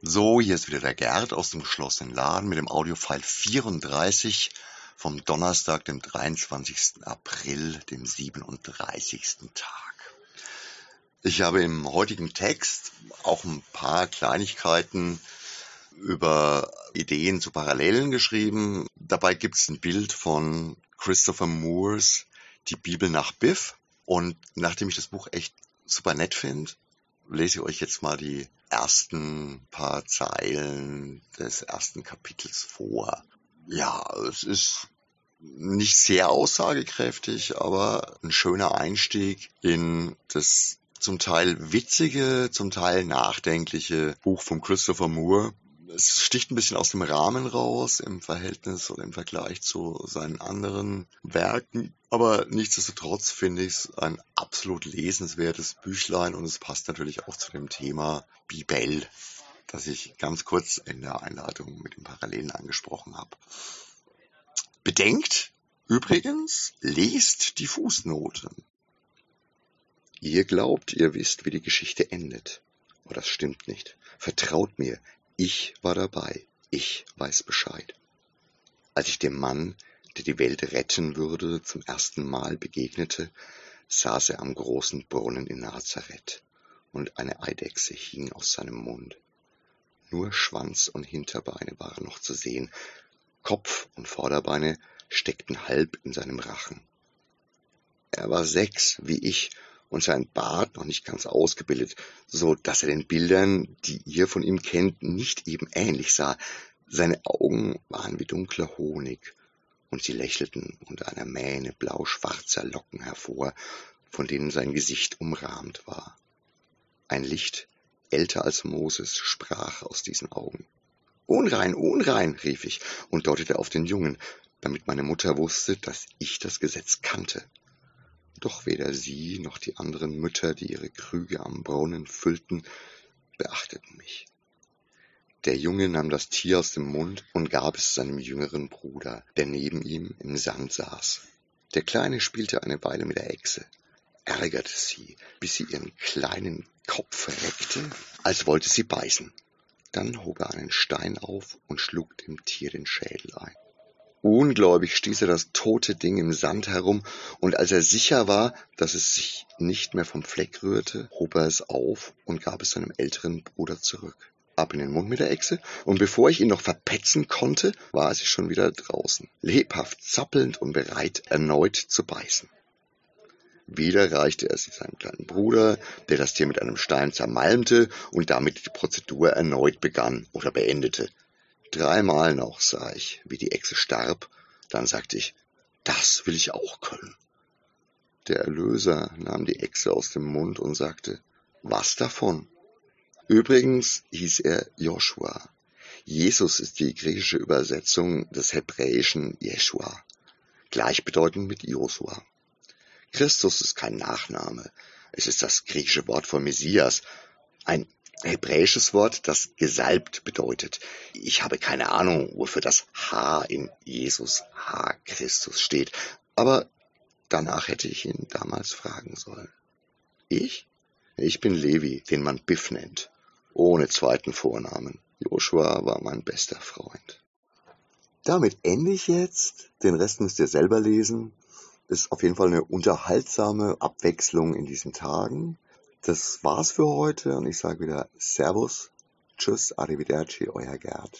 So, hier ist wieder der Gerd aus dem geschlossenen Laden mit dem Audiofile 34 vom Donnerstag, dem 23. April, dem 37. Tag. Ich habe im heutigen Text auch ein paar Kleinigkeiten über Ideen zu Parallelen geschrieben. Dabei gibt es ein Bild von Christopher Moores Die Bibel nach Biff. Und nachdem ich das Buch echt super nett finde, lese ich euch jetzt mal die ersten paar Zeilen des ersten Kapitels vor. Ja, es ist nicht sehr aussagekräftig, aber ein schöner Einstieg in das zum Teil witzige, zum Teil nachdenkliche Buch von Christopher Moore. Es sticht ein bisschen aus dem Rahmen raus im Verhältnis oder im Vergleich zu seinen anderen Werken. Aber nichtsdestotrotz finde ich es ein absolut lesenswertes Büchlein und es passt natürlich auch zu dem Thema Bibel, das ich ganz kurz in der Einleitung mit den Parallelen angesprochen habe. Bedenkt übrigens, lest die Fußnoten. Ihr glaubt, ihr wisst, wie die Geschichte endet. Aber das stimmt nicht. Vertraut mir, ich war dabei. Ich weiß Bescheid. Als ich dem Mann, der die Welt retten würde, zum ersten Mal begegnete, saß er am großen Brunnen in Nazareth, und eine Eidechse hing aus seinem Mund. Nur Schwanz und Hinterbeine waren noch zu sehen, Kopf und Vorderbeine steckten halb in seinem Rachen. Er war sechs, wie ich, und sein Bart noch nicht ganz ausgebildet, so dass er den Bildern, die ihr von ihm kennt, nicht eben ähnlich sah. Seine Augen waren wie dunkler Honig, und sie lächelten unter einer Mähne blau-schwarzer Locken hervor, von denen sein Gesicht umrahmt war. Ein Licht, älter als Moses, sprach aus diesen Augen. Unrein, unrein, rief ich und deutete auf den Jungen, damit meine Mutter wusste, dass ich das Gesetz kannte. Doch weder sie noch die anderen Mütter, die ihre Krüge am Brunnen füllten, beachteten mich. Der Junge nahm das Tier aus dem Mund und gab es seinem jüngeren Bruder, der neben ihm im Sand saß. Der Kleine spielte eine Weile mit der Echse, ärgerte sie, bis sie ihren kleinen Kopf reckte, als wollte sie beißen. Dann hob er einen Stein auf und schlug dem Tier den Schädel ein. Ungläubig stieß er das tote Ding im Sand herum, und als er sicher war, dass es sich nicht mehr vom Fleck rührte, hob er es auf und gab es seinem älteren Bruder zurück. Ab in den Mund mit der Echse, und bevor ich ihn noch verpetzen konnte, war sie schon wieder draußen, lebhaft zappelnd und bereit, erneut zu beißen. Wieder reichte er sie seinem kleinen Bruder, der das Tier mit einem Stein zermalmte und damit die Prozedur erneut begann oder beendete. Dreimal noch sah ich, wie die Echse starb, dann sagte ich, das will ich auch können. Der Erlöser nahm die Echse aus dem Mund und sagte, was davon? Übrigens hieß er Joshua. Jesus ist die griechische Übersetzung des hebräischen Jeshua, gleichbedeutend mit Josua. Christus ist kein Nachname, es ist das griechische Wort für Messias, ein hebräisches Wort, das gesalbt bedeutet. Ich habe keine Ahnung, wofür das H in Jesus, H Christus steht, aber danach hätte ich ihn damals fragen sollen. Ich? Ich bin Levi, den man Biff nennt, ohne zweiten Vornamen. Joshua war mein bester Freund. Damit ende ich jetzt. Den Rest müsst ihr selber lesen. Ist auf jeden Fall eine unterhaltsame Abwechslung in diesen Tagen. Das war's für heute und ich sage wieder Servus, Tschüss, Arrivederci, euer Gerd.